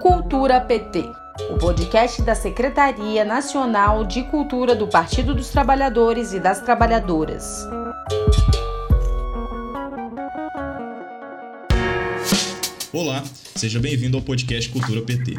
Cultura PT, o podcast da Secretaria Nacional de Cultura do Partido dos Trabalhadores e das Trabalhadoras. Olá, seja bem-vindo ao podcast Cultura PT.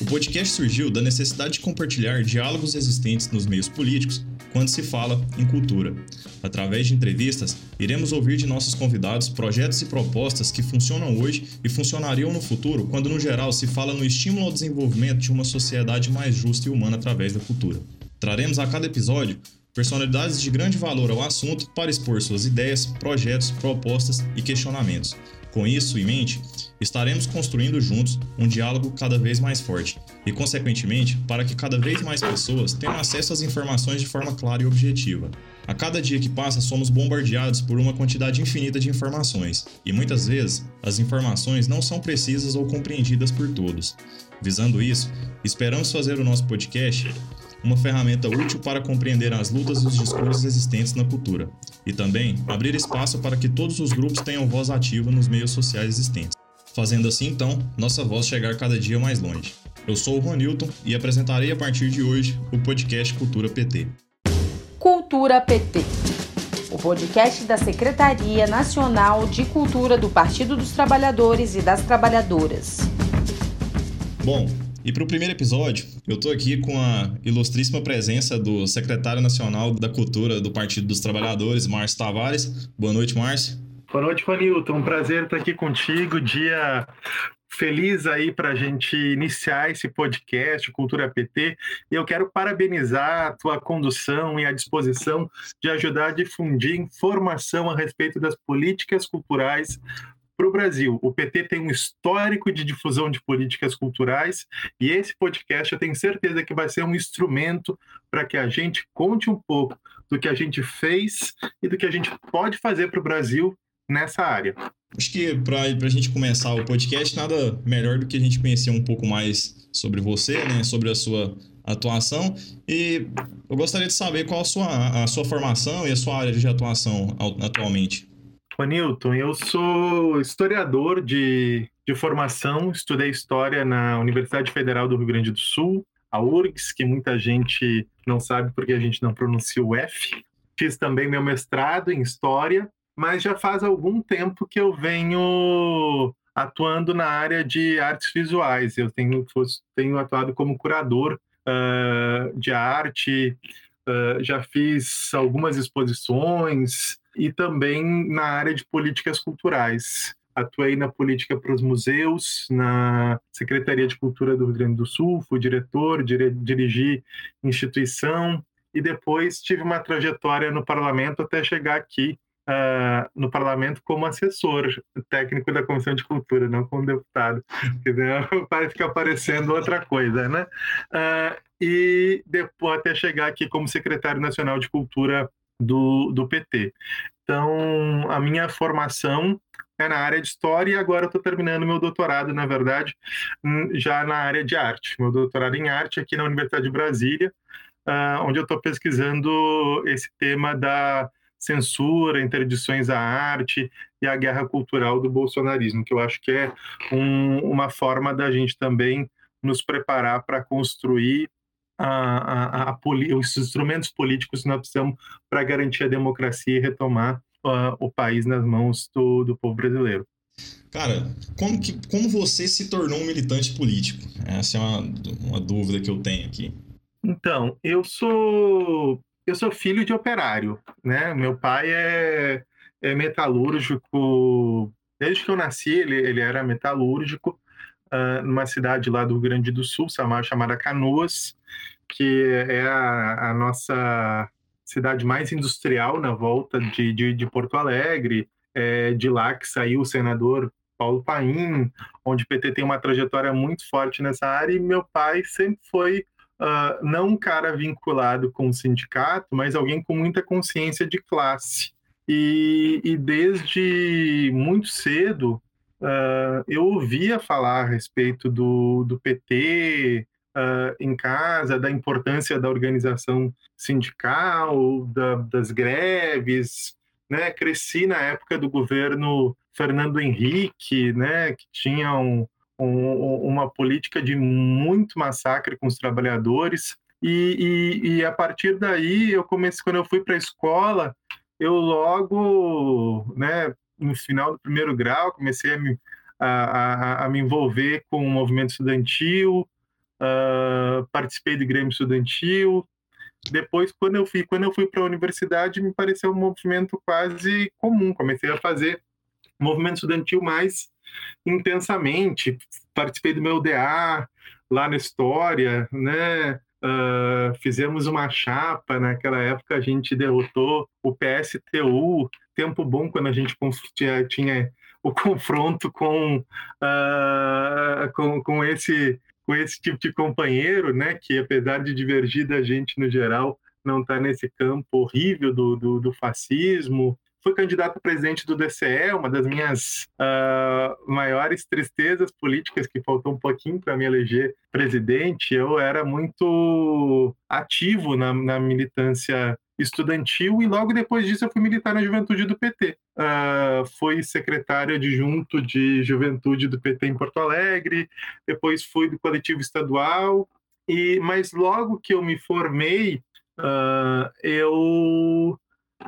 O podcast surgiu da necessidade de compartilhar diálogos existentes nos meios políticos quando se fala em cultura. Através de entrevistas, iremos ouvir de nossos convidados projetos e propostas que funcionam hoje e funcionariam no futuro quando, no geral, se fala no estímulo ao desenvolvimento de uma sociedade mais justa e humana através da cultura. Traremos a cada episódio personalidades de grande valor ao assunto para expor suas ideias, projetos, propostas e questionamentos. Com isso em mente, estaremos construindo juntos um diálogo cada vez mais forte e, consequentemente, para que cada vez mais pessoas tenham acesso às informações de forma clara e objetiva. A cada dia que passa, somos bombardeados por uma quantidade infinita de informações, e muitas vezes as informações não são precisas ou compreendidas por todos. Visando isso, esperamos fazer o nosso podcast uma ferramenta útil para compreender as lutas e os discursos existentes na cultura, e também abrir espaço para que todos os grupos tenham voz ativa nos meios sociais existentes, fazendo assim então nossa voz chegar cada dia mais longe. Eu sou o Ronilton e apresentarei a partir de hoje o podcast Cultura PT. Cultura PT. O podcast da Secretaria Nacional de Cultura do Partido dos Trabalhadores e das Trabalhadoras. Bom, e para o primeiro episódio, eu estou aqui com a ilustríssima presença do secretário nacional da Cultura do Partido dos Trabalhadores, Márcio Tavares. Boa noite, Márcio. Boa noite, Vanilton. Um prazer estar aqui contigo. Dia feliz aí para a gente iniciar esse podcast Cultura PT. E eu quero parabenizar a tua condução e a disposição de ajudar a difundir informação a respeito das políticas culturais para o Brasil. O PT tem um histórico de difusão de políticas culturais e esse podcast eu tenho certeza que vai ser um instrumento para que a gente conte um pouco do que a gente fez e do que a gente pode fazer para o Brasil nessa área. Acho que para a gente começar o podcast, nada melhor do que a gente conhecer um pouco mais sobre você, né, sobre a sua atuação. E eu gostaria de saber qual a sua, a sua formação e a sua área de atuação atualmente. Newton, eu sou historiador de, de formação, estudei história na Universidade Federal do Rio Grande do Sul, a URGS, que muita gente não sabe porque a gente não pronuncia o F. Fiz também meu mestrado em história, mas já faz algum tempo que eu venho atuando na área de artes visuais. Eu tenho, tenho atuado como curador uh, de arte, uh, já fiz algumas exposições, e também na área de políticas culturais. Atuei na política para os museus, na Secretaria de Cultura do Rio Grande do Sul, fui diretor, dire dirigi instituição e depois tive uma trajetória no parlamento até chegar aqui uh, no parlamento como assessor técnico da Comissão de Cultura, não como deputado. Parece que aparecendo outra coisa, né? Uh, e depois até chegar aqui como secretário nacional de Cultura do, do PT. Então, a minha formação é na área de história e agora estou terminando meu doutorado, na verdade, hum, já na área de arte. Meu doutorado em arte aqui na Universidade de Brasília, uh, onde eu estou pesquisando esse tema da censura, interdições à arte e a guerra cultural do bolsonarismo, que eu acho que é um, uma forma da gente também nos preparar para construir a, a, a, os instrumentos políticos que nós precisamos para garantir a democracia e retomar uh, o país nas mãos do, do povo brasileiro. Cara, como, que, como você se tornou um militante político? Essa é uma, uma dúvida que eu tenho aqui. Então, eu sou eu sou filho de operário, né? Meu pai é, é metalúrgico. Desde que eu nasci, ele, ele era metalúrgico uh, numa cidade lá do Rio Grande do Sul, chamada Canoas que é a, a nossa cidade mais industrial na volta de, de, de Porto Alegre. É de lá que saiu o senador Paulo Paim, onde o PT tem uma trajetória muito forte nessa área, e meu pai sempre foi uh, não um cara vinculado com o sindicato, mas alguém com muita consciência de classe. E, e desde muito cedo uh, eu ouvia falar a respeito do, do PT, uh, em casa, da importância da organização sindical, da, das greves, né? Cresci na época do governo Fernando Henrique, né? Que tinha um, um, uma política de muito massacre com os trabalhadores. E, e, e a partir daí, eu comecei, quando eu fui para a escola, eu logo, né, no final do primeiro grau, comecei a me, a, a, a me envolver com o movimento estudantil, uh, participei do Grêmio Estudantil. Depois, quando eu fui, quando eu fui para a universidade, me pareceu um movimento quase comum. Comecei a fazer movimento estudantil mais intensamente. Participei do meu DA lá na História, né? Uh, fizemos uma chapa, naquela época a gente derrotou o PSTU, tempo bom quando a gente tinha, tinha o confronto com, uh, com, com, esse, com esse tipo de companheiro, né, que apesar de divergir da gente no geral, não está nesse campo horrível do, do, do fascismo, fui candidato a presidente do DCE, uma das minhas uh, maiores tristezas políticas, que faltou um pouquinho para me eleger presidente. Eu era muito ativo na, na, militância estudantil e logo depois disso eu fui militar na juventude do PT. Uh, ah, fui secretário adjunto de juventude do PT em Porto Alegre, depois fui do coletivo estadual, e mas logo que eu me formei, uh, eu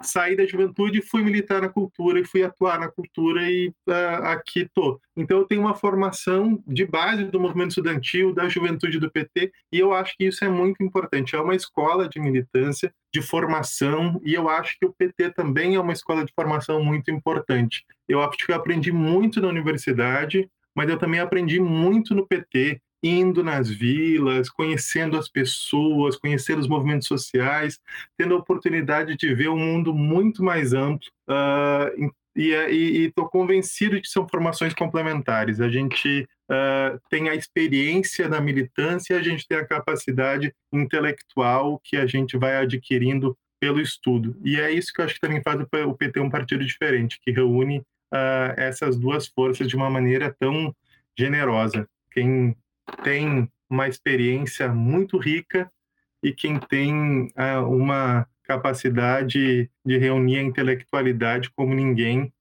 saí da juventude, fui militar na cultura e fui atuar na cultura e uh, aqui tô. Então eu tenho uma formação de base do movimento estudantil, da juventude do PT e eu acho que isso é muito importante. É uma escola de militância, de formação e eu acho que o PT também é uma escola de formação muito importante. Eu acho que eu aprendi muito na universidade, mas eu também aprendi muito no PT indo nas vilas, conhecendo as pessoas, conhecendo os movimentos sociais, tendo a oportunidade de ver um mundo muito mais amplo. Uh, e estou convencido de que são formações complementares. A gente uh, tem a experiência da militância, a gente tem a capacidade intelectual que a gente vai adquirindo pelo estudo. E é isso que eu acho que também faz o PT um partido diferente, que reúne uh, essas duas forças de uma maneira tão generosa. Quem tem uma experiência muito rica e quem tem uh, uma capacidade de reunir a intelectualidade como ninguém,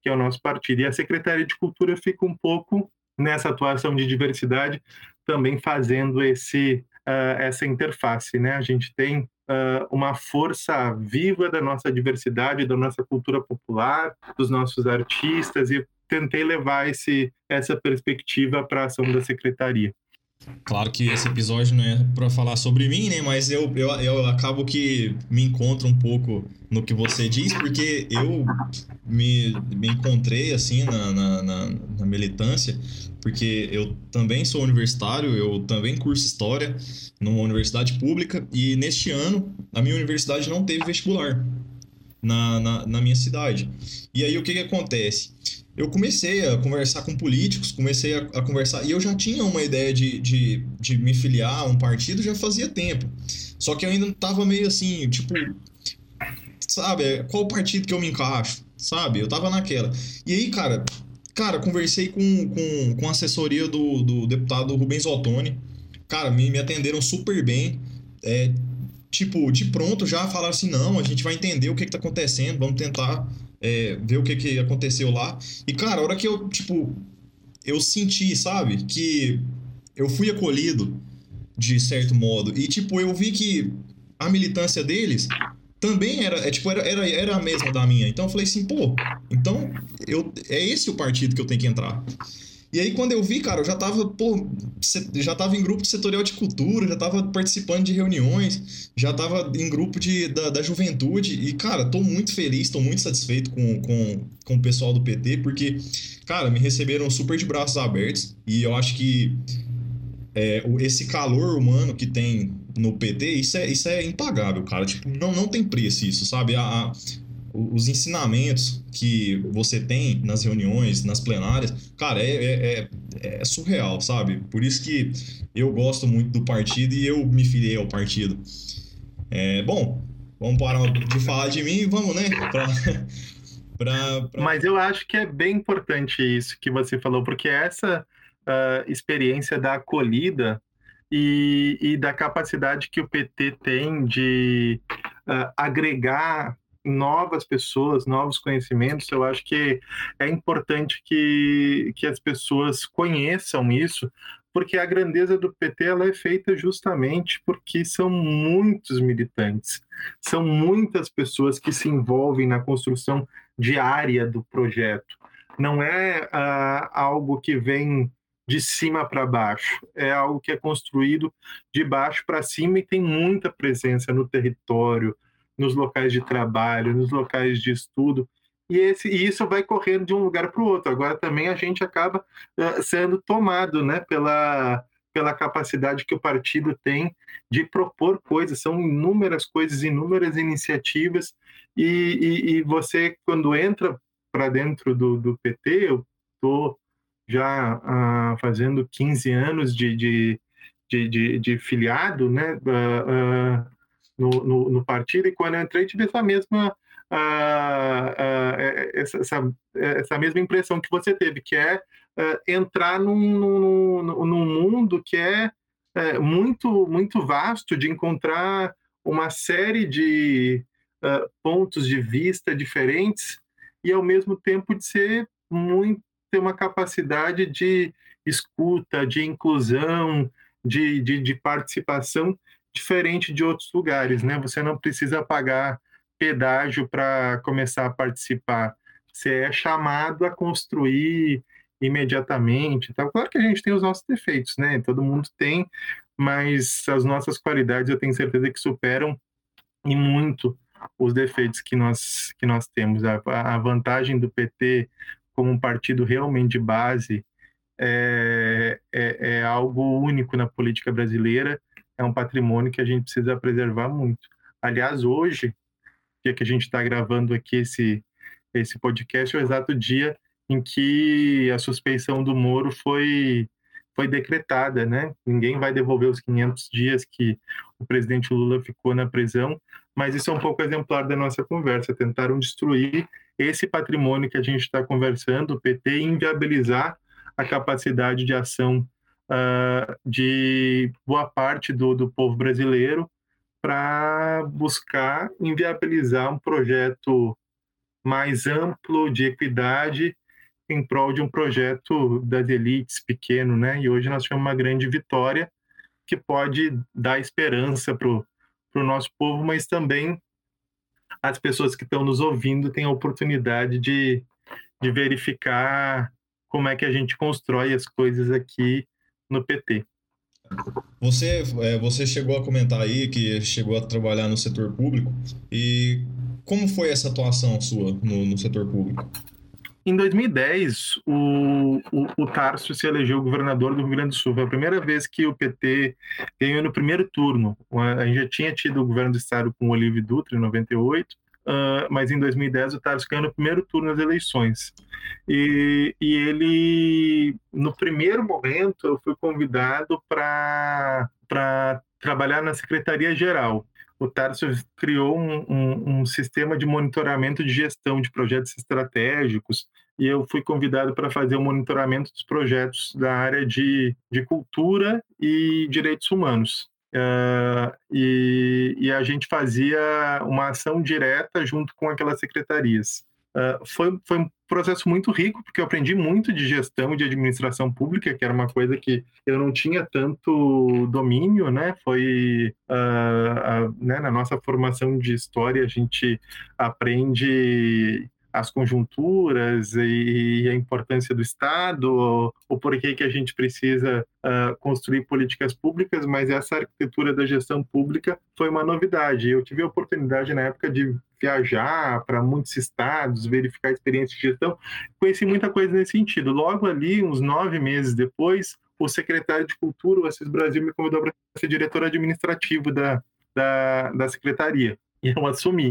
que é o nosso partido. E a Secretaria de Cultura fica um pouco nessa atuação de diversidade, também fazendo esse, uh, essa interface. Né? A gente tem uh, uma força viva da nossa diversidade, da nossa cultura popular, dos nossos artistas, e tentei levar esse, essa perspectiva para a ação da secretaria. Claro que esse episódio não é para falar sobre mim, né? Mas eu, eu, eu acabo que me encontro um pouco no que você diz, porque eu me, me encontrei assim na, na, na, na militância, porque eu também sou universitário, eu também curso História numa universidade pública, e neste ano a minha universidade não teve vestibular na, na, na minha cidade. E aí o que, que acontece? Eu comecei a conversar com políticos, comecei a, a, conversar, e eu já tinha uma ideia de, de, de me filiar a um partido já fazia tempo. Só que eu ainda tava meio assim, tipo, sabe, qual partido que eu me encaixo, sabe? Eu tava naquela. E aí, cara, cara, conversei com, com, com a assessoria do, do deputado Rubens Ottoni. Cara, me, me atenderam super bem. É, tipo, de pronto já falaram assim: não, a gente vai entender o que, que tá acontecendo, vamos tentar é, ver o que, que aconteceu lá. E, cara, a hora que eu, tipo, eu senti, sabe, que eu fui acolhido de certo modo. E, tipo, eu vi que a militância deles também era, é, tipo, era, era, era a mesma da minha. Então eu falei assim, pô, então eu, é esse o partido que eu tenho que entrar. E aí, quando eu vi, cara, eu já tava, pô, já tava em grupo de setorial de cultura, já tava participando de reuniões, já tava em grupo de, da, da juventude. E, cara, tô muito feliz, tô muito satisfeito com, com, com o pessoal do PT, porque, cara, me receberam super de braços abertos. E eu acho que é, esse calor humano que tem no PT, isso é, isso é impagável, cara. Tipo, não, não tem preço isso, sabe? A, a, os ensinamentos que você tem nas reuniões, nas plenárias, cara, é, é, é, é, surreal, sabe? Por isso que eu gosto muito do partido e eu me filiei ao partido. É, bom, vamos parar de falar de mim e vamos, né? Pra, pra, pra... Mas eu acho que é bem importante isso que você falou, porque essa uh, experiência da acolhida e, e, da capacidade que o PT tem de uh, agregar novas pessoas, novos conhecimentos. Eu acho que é importante que, que as pessoas conheçam isso, porque a grandeza do PT ela é feita justamente porque são muitos militantes, são muitas pessoas que se envolvem na construção diária do projeto. Não é uh, algo que vem de cima para baixo, é algo que é construído de baixo para cima e tem muita presença no território, nos locais de trabalho, nos locais de estudo. E, esse, e isso vai correndo de um lugar para o outro. Agora também a gente acaba uh, sendo tomado né, pela, pela capacidade que o partido tem de propor coisas. São inúmeras coisas, inúmeras iniciativas. E, e, e você, quando entra para dentro do, do PT, eu estou já fazendo 15 anos de, de, de, de, de filiado né, no, no, no, partido, e quando eu entrei tive essa mesma, essa, essa, essa, mesma impressão que você teve, que é entrar num, num, num, mundo que é, é, muito, muito vasto, de encontrar uma série de pontos de vista diferentes e ao mesmo tempo de ser muito ter uma capacidade de escuta, de inclusão, de, de, de participação diferente de outros lugares, né? Você não precisa pagar pedágio para começar a participar. Você é chamado a construir imediatamente. Claro que a gente tem os nossos defeitos, né? Todo mundo tem, mas as nossas qualidades eu tenho certeza que superam e muito os defeitos que nós, que nós temos. A, a vantagem do PT como um partido realmente de base é, é, é, algo único na política brasileira, é um patrimônio que a gente precisa preservar muito. Aliás, hoje, dia que a gente está gravando aqui esse, esse podcast, é o exato dia em que a suspeição do Moro foi, foi decretada, né? Ninguém vai devolver os 500 dias que o presidente Lula ficou na prisão, mas isso é um pouco exemplar da nossa conversa. Tentaram destruir esse patrimônio que a gente está conversando, o PT, inviabilizar a capacidade de ação uh, de boa parte do, do povo brasileiro para buscar inviabilizar um projeto mais amplo de equidade em prol de um projeto das elites pequeno, né? E hoje nós tivemos uma grande vitória que pode dar esperança para o nosso povo, mas também as pessoas que estão nos ouvindo têm a oportunidade de, de verificar como é que a gente constrói as coisas aqui no PT. Você, é, você chegou a comentar aí que chegou a trabalhar no setor público e como foi essa atuação sua no, no setor público? Em 2010, o, o, o Tarso se elegeu governador do Rio Grande do Sul. Foi a primeira vez que o PT ganhou no primeiro turno. A gente já tinha tido o governo do estado com o Olívio Dutra, em 98, uh, mas em 2010 o Tarso ganhou no primeiro turno das eleições. E, e ele, no primeiro momento, eu fui convidado para trabalhar na Secretaria-Geral o Tarso criou um, um, um, sistema de monitoramento de gestão de projetos estratégicos e eu fui convidado para fazer o monitoramento dos projetos da área de, de cultura e direitos humanos. Uh, e, e, a gente fazia uma ação direta junto com aquelas secretarias. Uh, foi, foi um processo muito rico, porque eu aprendi muito de gestão e de administração pública, que era uma coisa que eu não tinha tanto domínio, né? Foi uh, uh, né, na nossa formação de história, a gente aprende as conjunturas e, a importância do Estado, o porquê que a gente precisa uh, construir políticas públicas, mas essa arquitetura da gestão pública foi uma novidade. Eu tive a oportunidade na época de viajar para muitos estados, verificar a experiência de gestão, conheci muita coisa nesse sentido. Logo ali, uns nove meses depois, o secretário de Cultura, o Assis Brasil, me convidou para ser diretor administrativo da, da, da secretaria e eu assumi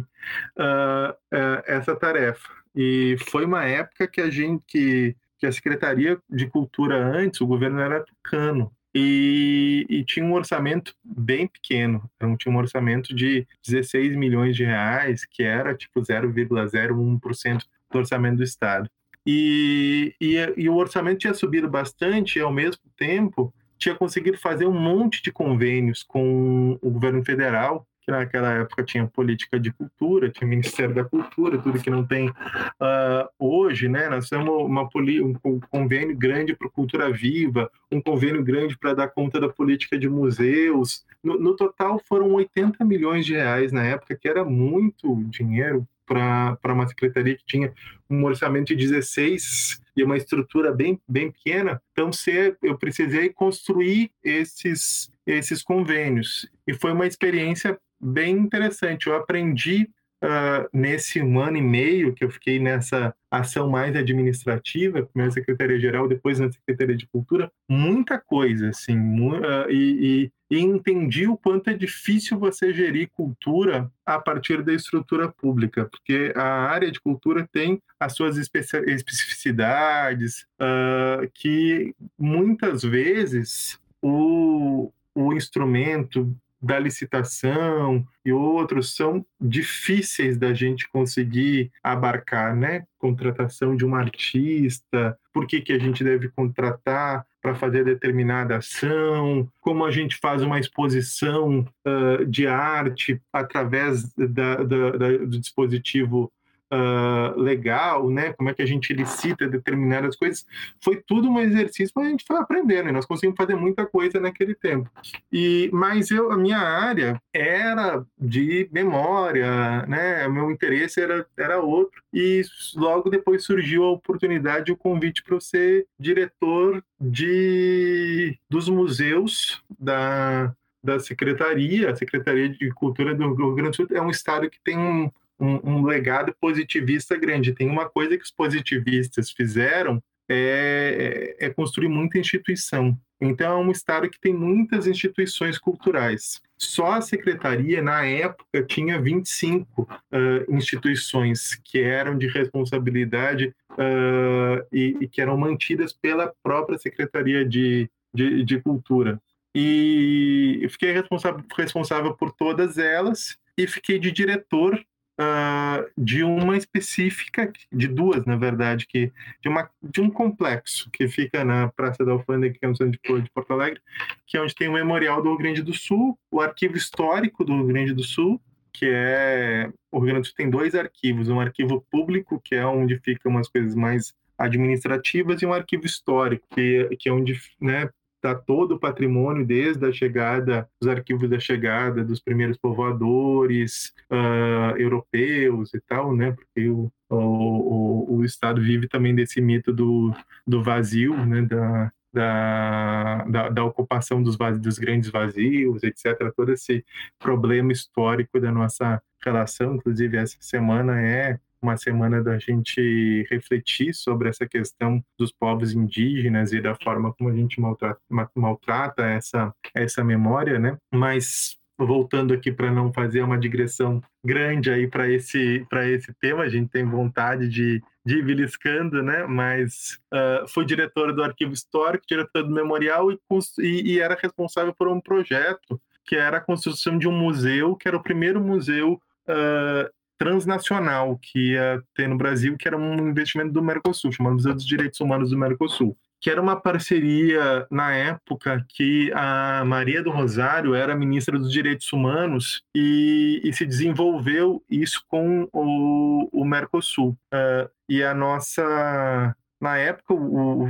uh, uh, essa tarefa. E foi uma época que a gente, que, que a Secretaria de Cultura antes, o governo era tucano, e, e, tinha um orçamento bem pequeno, então tinha um orçamento de 16 milhões de reais, que era tipo 0,01% do orçamento do Estado. E, e, e, o orçamento tinha subido bastante e, ao mesmo tempo, tinha conseguido fazer um monte de convênios com o governo federal naquela época tinha política de cultura, tinha Ministério da Cultura, tudo que não tem uh, hoje, né? Nós temos uma, um convênio grande para Cultura Viva, um convênio grande para dar conta da política de museus. No, no total foram 80 milhões de reais na época, que era muito dinheiro para uma secretaria que tinha um orçamento de 16 e uma estrutura bem, bem pequena. Então, se eu precisei construir esses, esses convênios. E foi uma experiência bem interessante. Eu aprendi uh, nesse um ano e meio que eu fiquei nessa ação mais administrativa, primeiro secretaria-geral, depois na Secretaria de Cultura, muita coisa, assim, uh, e, e, e, entendi o quanto é difícil você gerir cultura a partir da estrutura pública, porque a área de cultura tem as suas especificidades, uh, que muitas vezes o, o instrumento da licitação e outros são difíceis da gente conseguir abarcar, né? Contratação de um artista, por que, que a gente deve contratar para fazer determinada ação, como a gente faz uma exposição uh, de arte através da, da, da, do dispositivo uh, legal, né? Como é que a gente licita determinadas coisas. Foi tudo um exercício para a gente foi aprendendo e nós conseguimos fazer muita coisa naquele tempo. E mas eu a minha área era de memória, né? O meu interesse era era outro e logo depois surgiu a oportunidade, o convite para ser diretor de dos museus da da Secretaria, a Secretaria de Cultura do Rio Grande do Sul é um estado que tem um, um, um legado positivista grande. Tem uma coisa que os positivistas fizeram é, é, construir muita instituição. Então, é um estado que tem muitas instituições culturais. Só a secretaria, na época, tinha 25 uh, instituições que eram de responsabilidade uh, e, e, que eram mantidas pela própria Secretaria de, de, de Cultura. E fiquei responsável, responsável por todas elas e fiquei de diretor uh, de uma específica, de duas, na verdade, que de, uma, de um complexo que fica na Praça da Alfândega, que é no centro de Porto Alegre, que é onde tem o Memorial do Rio Grande do Sul, o Arquivo Histórico do Rio Grande do Sul, que é o Rio Grande do Sul tem dois arquivos, um arquivo público, que é onde ficam umas coisas mais administrativas, e um arquivo histórico, que, que é onde né, está todo o patrimônio, desde a chegada, os arquivos da chegada dos primeiros povoadores uh, europeus e tal, né? Porque o, o, o, Estado vive também desse mito do, do vazio, né? Da, da, da, da, ocupação dos, vazios, dos grandes vazios, etc. Todo esse problema histórico da nossa relação, inclusive essa semana é uma semana da gente refletir sobre essa questão dos povos indígenas e da forma como a gente maltrata, maltrata essa, essa memória, né? Mas voltando aqui para não fazer uma digressão grande aí para esse para esse tema, a gente tem vontade de, de ir beliscando, né? Mas uh, fui diretor do Arquivo Histórico, diretor do Memorial e, e, e era responsável por um projeto que era a construção de um museu, que era o primeiro museu uh, transnacional que ia ter no Brasil, que era um investimento do Mercosul, chamado Museu dos Direitos Humanos do Mercosul, que era uma parceria na época que a Maria do Rosário era ministra dos Direitos Humanos e, e se desenvolveu isso com o, o Mercosul. Uh, e a nossa na época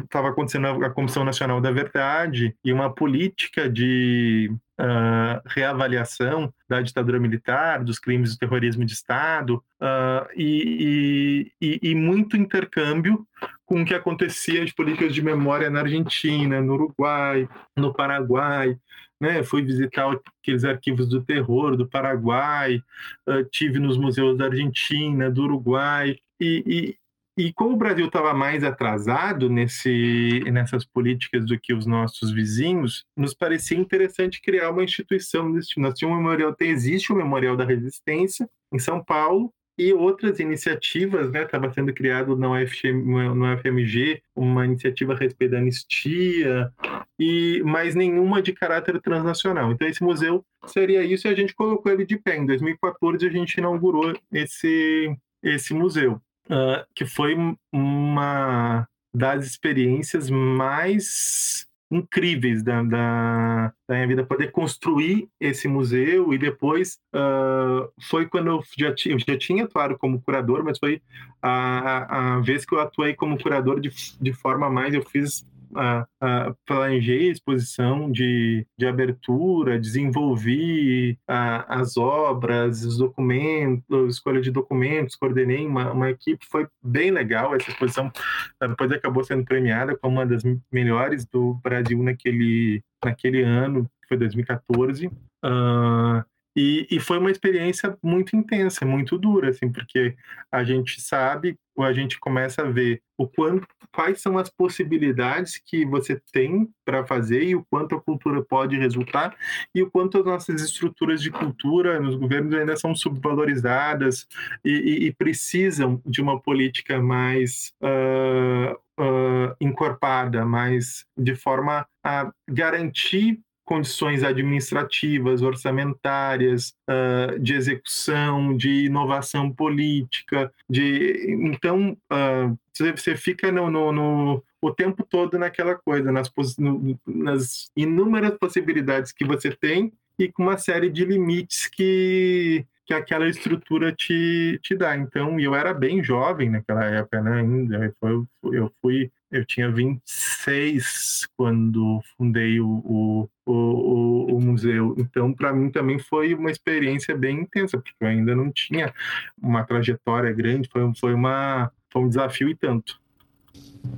estava acontecendo a Comissão Nacional da Verdade e uma política de uh, reavaliação da ditadura militar, dos crimes de terrorismo de Estado uh, e, e, e, muito intercâmbio com o que acontecia de políticas de memória na Argentina, no Uruguai, no Paraguai. Né, fui visitar aqueles arquivos do terror do Paraguai, uh, tive nos museus da Argentina, do Uruguai, e, e como o Brasil estava mais atrasado nesse, nessas políticas do que os nossos vizinhos, nos parecia interessante criar uma instituição tipo. Nós tínhamos um memorial, existe o Memorial da Resistência em São Paulo, e outras iniciativas, né? Estava sendo criado no, UFM, no FMG uma iniciativa a respeito da anistia, e mais nenhuma de caráter transnacional. Então esse museu seria isso e a gente colocou ele de pé. Em 2014 a gente inaugurou esse esse museu uh, que foi uma das experiências mais incríveis da, da, da, minha vida, poder construir esse museu e depois uh, foi quando eu já, já tinha atuado como curador, mas foi a, a, a vez que eu atuei como curador de, de forma mais, eu fiz a, a, planejei a exposição de, de abertura, desenvolvi a, as obras, os documentos, escolha de documentos, coordenei uma, uma equipe, foi bem legal essa exposição, depois acabou sendo premiada como uma das melhores do Brasil naquele, naquele ano, foi 2014. Uh, e, e, foi uma experiência muito intensa, muito dura, assim, porque a gente sabe, ou a gente começa a ver o quanto, quais são as possibilidades que você tem para fazer e o quanto a cultura pode resultar e o quanto as nossas estruturas de cultura nos governos ainda são subvalorizadas e, e, e precisam de uma política mais uh, uh, encorpada, mais de forma a garantir condições administrativas, orçamentárias, uh, de execução, de inovação política, de então uh, você fica no, no, no, o tempo todo naquela coisa, nas, no, nas inúmeras possibilidades que você tem e com uma série de limites que que aquela estrutura te, te dá. Então, eu era bem jovem naquela época, né? Ainda eu, eu fui eu tinha 26 quando fundei o, o, o, o museu. Então, para mim também foi uma experiência bem intensa, porque eu ainda não tinha uma trajetória grande, foi, foi, uma, foi um desafio e tanto.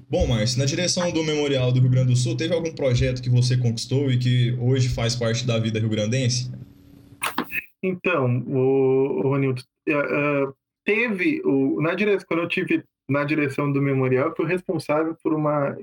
Bom, Márcio, na direção do Memorial do Rio Grande do Sul, teve algum projeto que você conquistou e que hoje faz parte da vida rio-grandense? Então, o, o Ronildo, uh, teve, o, na direção, quando eu tive na direção do memorial, fui responsável por uma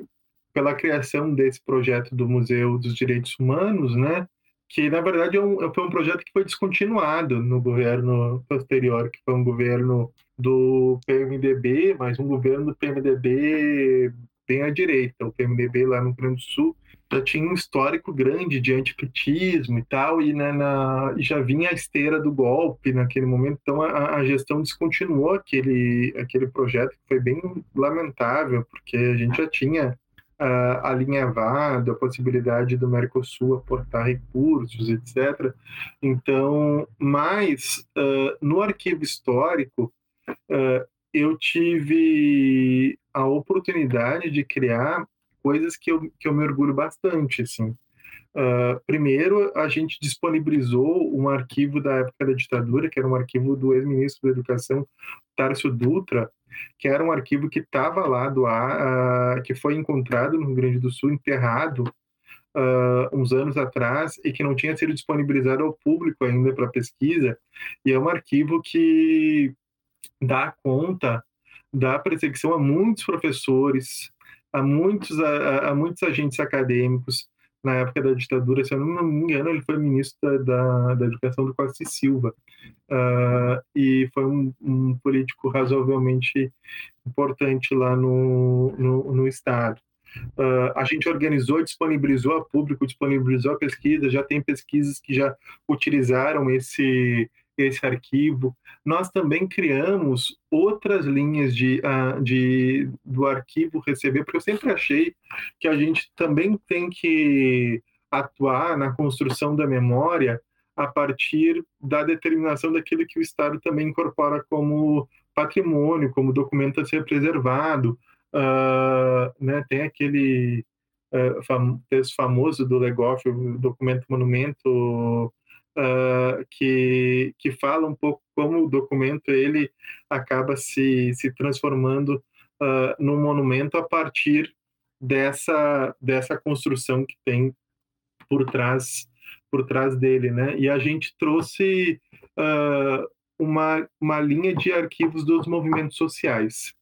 pela criação desse projeto do Museu dos Direitos Humanos, né? Que na verdade é um, foi um projeto que foi descontinuado no governo posterior, que foi um governo do PMDB, mas um governo do PMDB bem à direita, o PMDB lá no Rio Grande do Sul já tinha um histórico grande de antipetismo e tal, e, né, na, já vinha a esteira do golpe naquele momento, então a, a, gestão descontinuou aquele, aquele projeto, que foi bem lamentável, porque a gente já tinha uh, alinhavado a possibilidade do Mercosul aportar recursos, etc. Então, mas uh, no arquivo histórico, uh, eu tive a oportunidade de criar coisas que eu, que eu me orgulho bastante, assim. Uh, primeiro, a gente disponibilizou um arquivo da época da ditadura, que era um arquivo do ex-ministro da Educação, Tárcio Dutra, que era um arquivo que estava lá do ar, uh, que foi encontrado no Rio Grande do Sul, enterrado uh, uns anos atrás e que não tinha sido disponibilizado ao público ainda para pesquisa. E é um arquivo que dá conta da perseguição a muitos professores, a muitos, a, a, muitos agentes acadêmicos na época da ditadura. Se eu não me engano, ele foi ministro da, da Educação do Costa Silva. Uh, e foi um, um, político razoavelmente importante lá no, no, no Estado. Uh, a gente organizou, disponibilizou a público, disponibilizou a pesquisa, já tem pesquisas que já utilizaram esse, esse arquivo. Nós também criamos outras linhas de, uh, de, do arquivo receber, porque eu sempre achei que a gente também tem que atuar na construção da memória a partir da determinação daquilo que o Estado também incorpora como patrimônio, como documento a ser preservado. Uh, né? Tem aquele uh, fam texto famoso do Legoff, o documento monumento uh, que, que fala um pouco como o documento ele acaba se, se transformando uh, num monumento a partir dessa, dessa construção que tem por trás por trás dele, né? E a gente trouxe uh, uma, uma linha de arquivos dos movimentos sociais.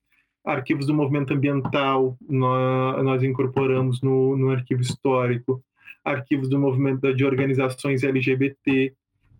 Arquivos do movimento ambiental nós, nós incorporamos no, no arquivo histórico, arquivos do movimento de organizações LGBT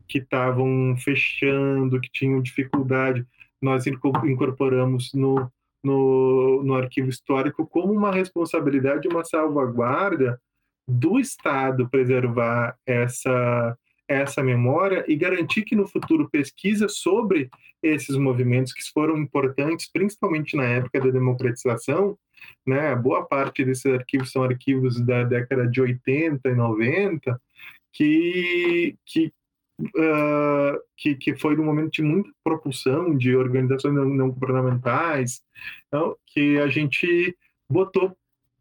que estavam fechando, que tinham dificuldade, nós incorporamos no, no, no arquivo histórico como uma responsabilidade, uma salvaguarda do Estado preservar essa, essa memória e garantir que no futuro pesquisa sobre esses movimentos que foram importantes, principalmente na época da democratização, né? Boa parte desses arquivos são arquivos da década de 80 e 90, que, que, uh, que, que foi num momento de muita propulsão de organizações não, não governamentais, então, que a gente botou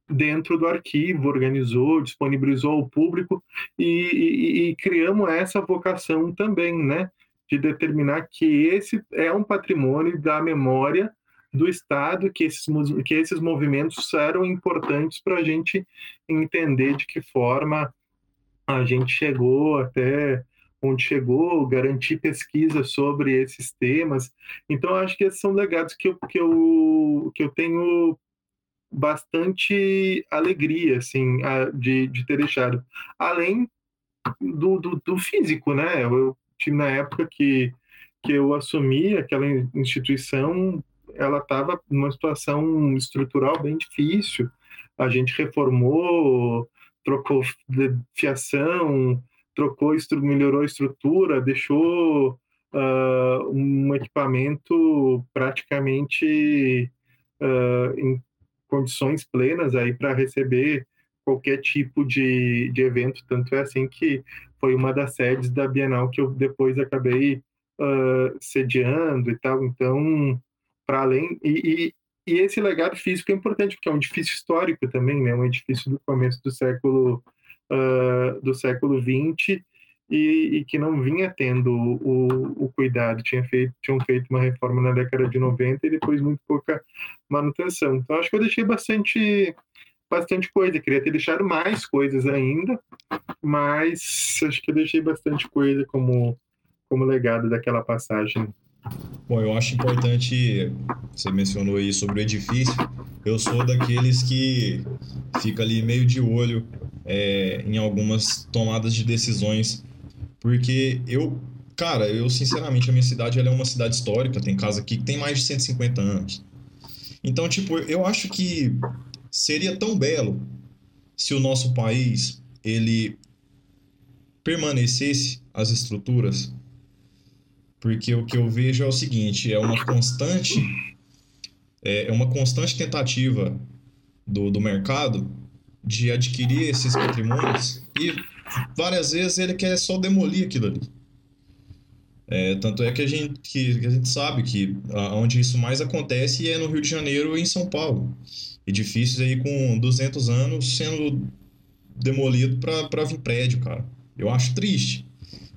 dentro do arquivo, organizou, disponibilizou ao público e, e, e, criamos essa vocação também, né, de determinar que esse é um patrimônio da memória do Estado, que esses, que esses movimentos eram importantes para a gente entender de que forma a gente chegou até onde chegou, garantir pesquisa sobre esses temas. Então, acho que esses são legados que eu, que eu, que eu tenho bastante alegria assim de, de ter deixado além do, do, do físico né eu tive na época que que eu assumi aquela instituição ela estava numa situação estrutural bem difícil a gente reformou trocou fiação trocou melhorou a estrutura deixou uh, um equipamento praticamente uh, em condições plenas aí para receber qualquer tipo de, de evento. Tanto é assim que foi uma das sedes da Bienal que eu depois acabei uh, sediando e tal. Então, para além. E, e, e, esse legado físico é importante, porque é um edifício histórico também, né? um edifício do começo do século, uh, do século XX e, e, que não vinha tendo o, o cuidado. Tinha feito, tinham feito uma reforma na década de 90 e depois muito pouca manutenção. Então, acho que eu deixei bastante, bastante coisa. Queria ter deixado mais coisas ainda, mas acho que eu deixei bastante coisa como, como legado daquela passagem. Bom, eu acho importante, você mencionou aí sobre o edifício, eu sou daqueles que fica ali meio de olho é, em algumas tomadas de decisões porque eu, cara, eu sinceramente, a minha cidade ela é uma cidade histórica, tem casa aqui que tem mais de 150 anos. Então, tipo, eu acho que seria tão belo se o nosso país ele permanecesse as estruturas, porque o que eu vejo é o seguinte, é uma constante é, é uma constante tentativa do, do mercado de adquirir esses patrimônios e várias vezes ele quer só demolir aquilo ali. É, tanto é que a, gente, que, que a gente sabe que a, onde isso mais acontece é no Rio de Janeiro e em São Paulo. Edifícios aí com 200 anos sendo demolido para vir prédio, cara. Eu acho triste,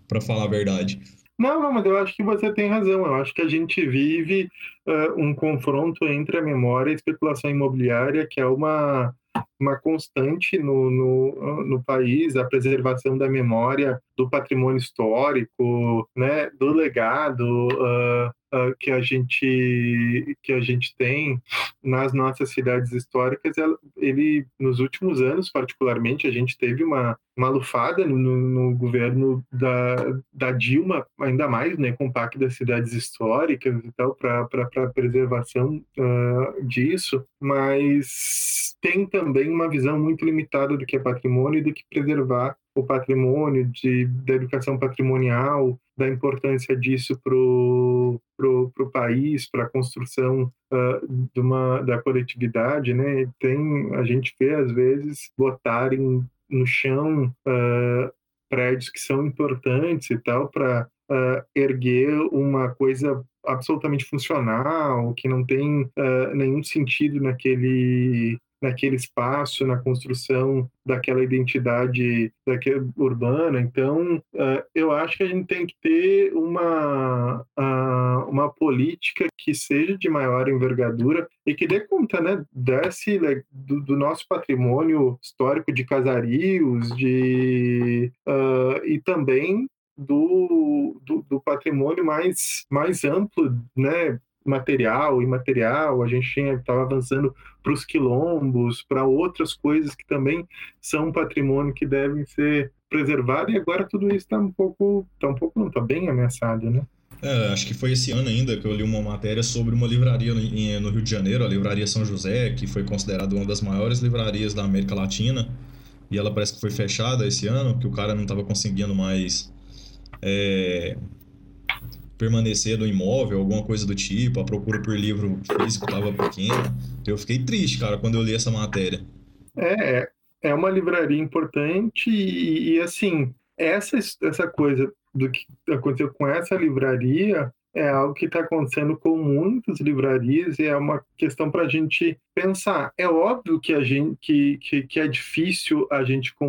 para falar a verdade. Não, não, mas eu acho que você tem razão. Eu acho que a gente vive uh, um confronto entre a memória e a especulação imobiliária, que é uma uma constante no, no, no, país, a preservação da memória, do patrimônio histórico, né, do legado uh, uh, que, a gente, que a gente tem nas nossas cidades históricas. Ele, nos últimos anos, particularmente, a gente teve uma, uma lufada no, no governo da, da Dilma, ainda mais né, com o Pacto das Cidades Históricas e tal, para preservação uh, disso, mas tem também uma visão muito limitada do que é patrimônio e do que preservar o patrimônio, de, da educação patrimonial, da importância disso para o pro, pro país, para a construção uh, de uma, da coletividade. Né? Tem, a gente vê, às vezes, botarem no chão uh, prédios que são importantes e tal para uh, erguer uma coisa absolutamente funcional, que não tem nenhum sentido naquele naquele espaço, na construção daquela identidade daquela urbana. Então, uh, eu acho que a gente tem que ter uma, uh, uma política que seja de maior envergadura e que dê conta né, desse, do, do nosso patrimônio histórico de casarios de, uh, e também do, do, do, patrimônio mais, mais amplo, né, material, imaterial, a gente estava avançando para os quilombos, para outras coisas que também são patrimônio que devem ser preservados, e agora tudo isso está um pouco, está um pouco, não, está bem ameaçado, né? É, acho que foi esse ano ainda que eu li uma matéria sobre uma livraria no, no Rio de Janeiro, a Livraria São José, que foi considerada uma das maiores livrarias da América Latina, e ela parece que foi fechada esse ano, que o cara não estava conseguindo mais é, permanecer no imóvel, alguma coisa do tipo, a procura por livro físico estava pequena. Eu fiquei triste, cara, quando eu li essa matéria. É, é uma livraria importante e, e assim, essa, essa coisa do que aconteceu com essa livraria é algo que está acontecendo com muitas livrarias e é uma questão para a gente pensar. É óbvio que a gente que, que, que, é difícil a gente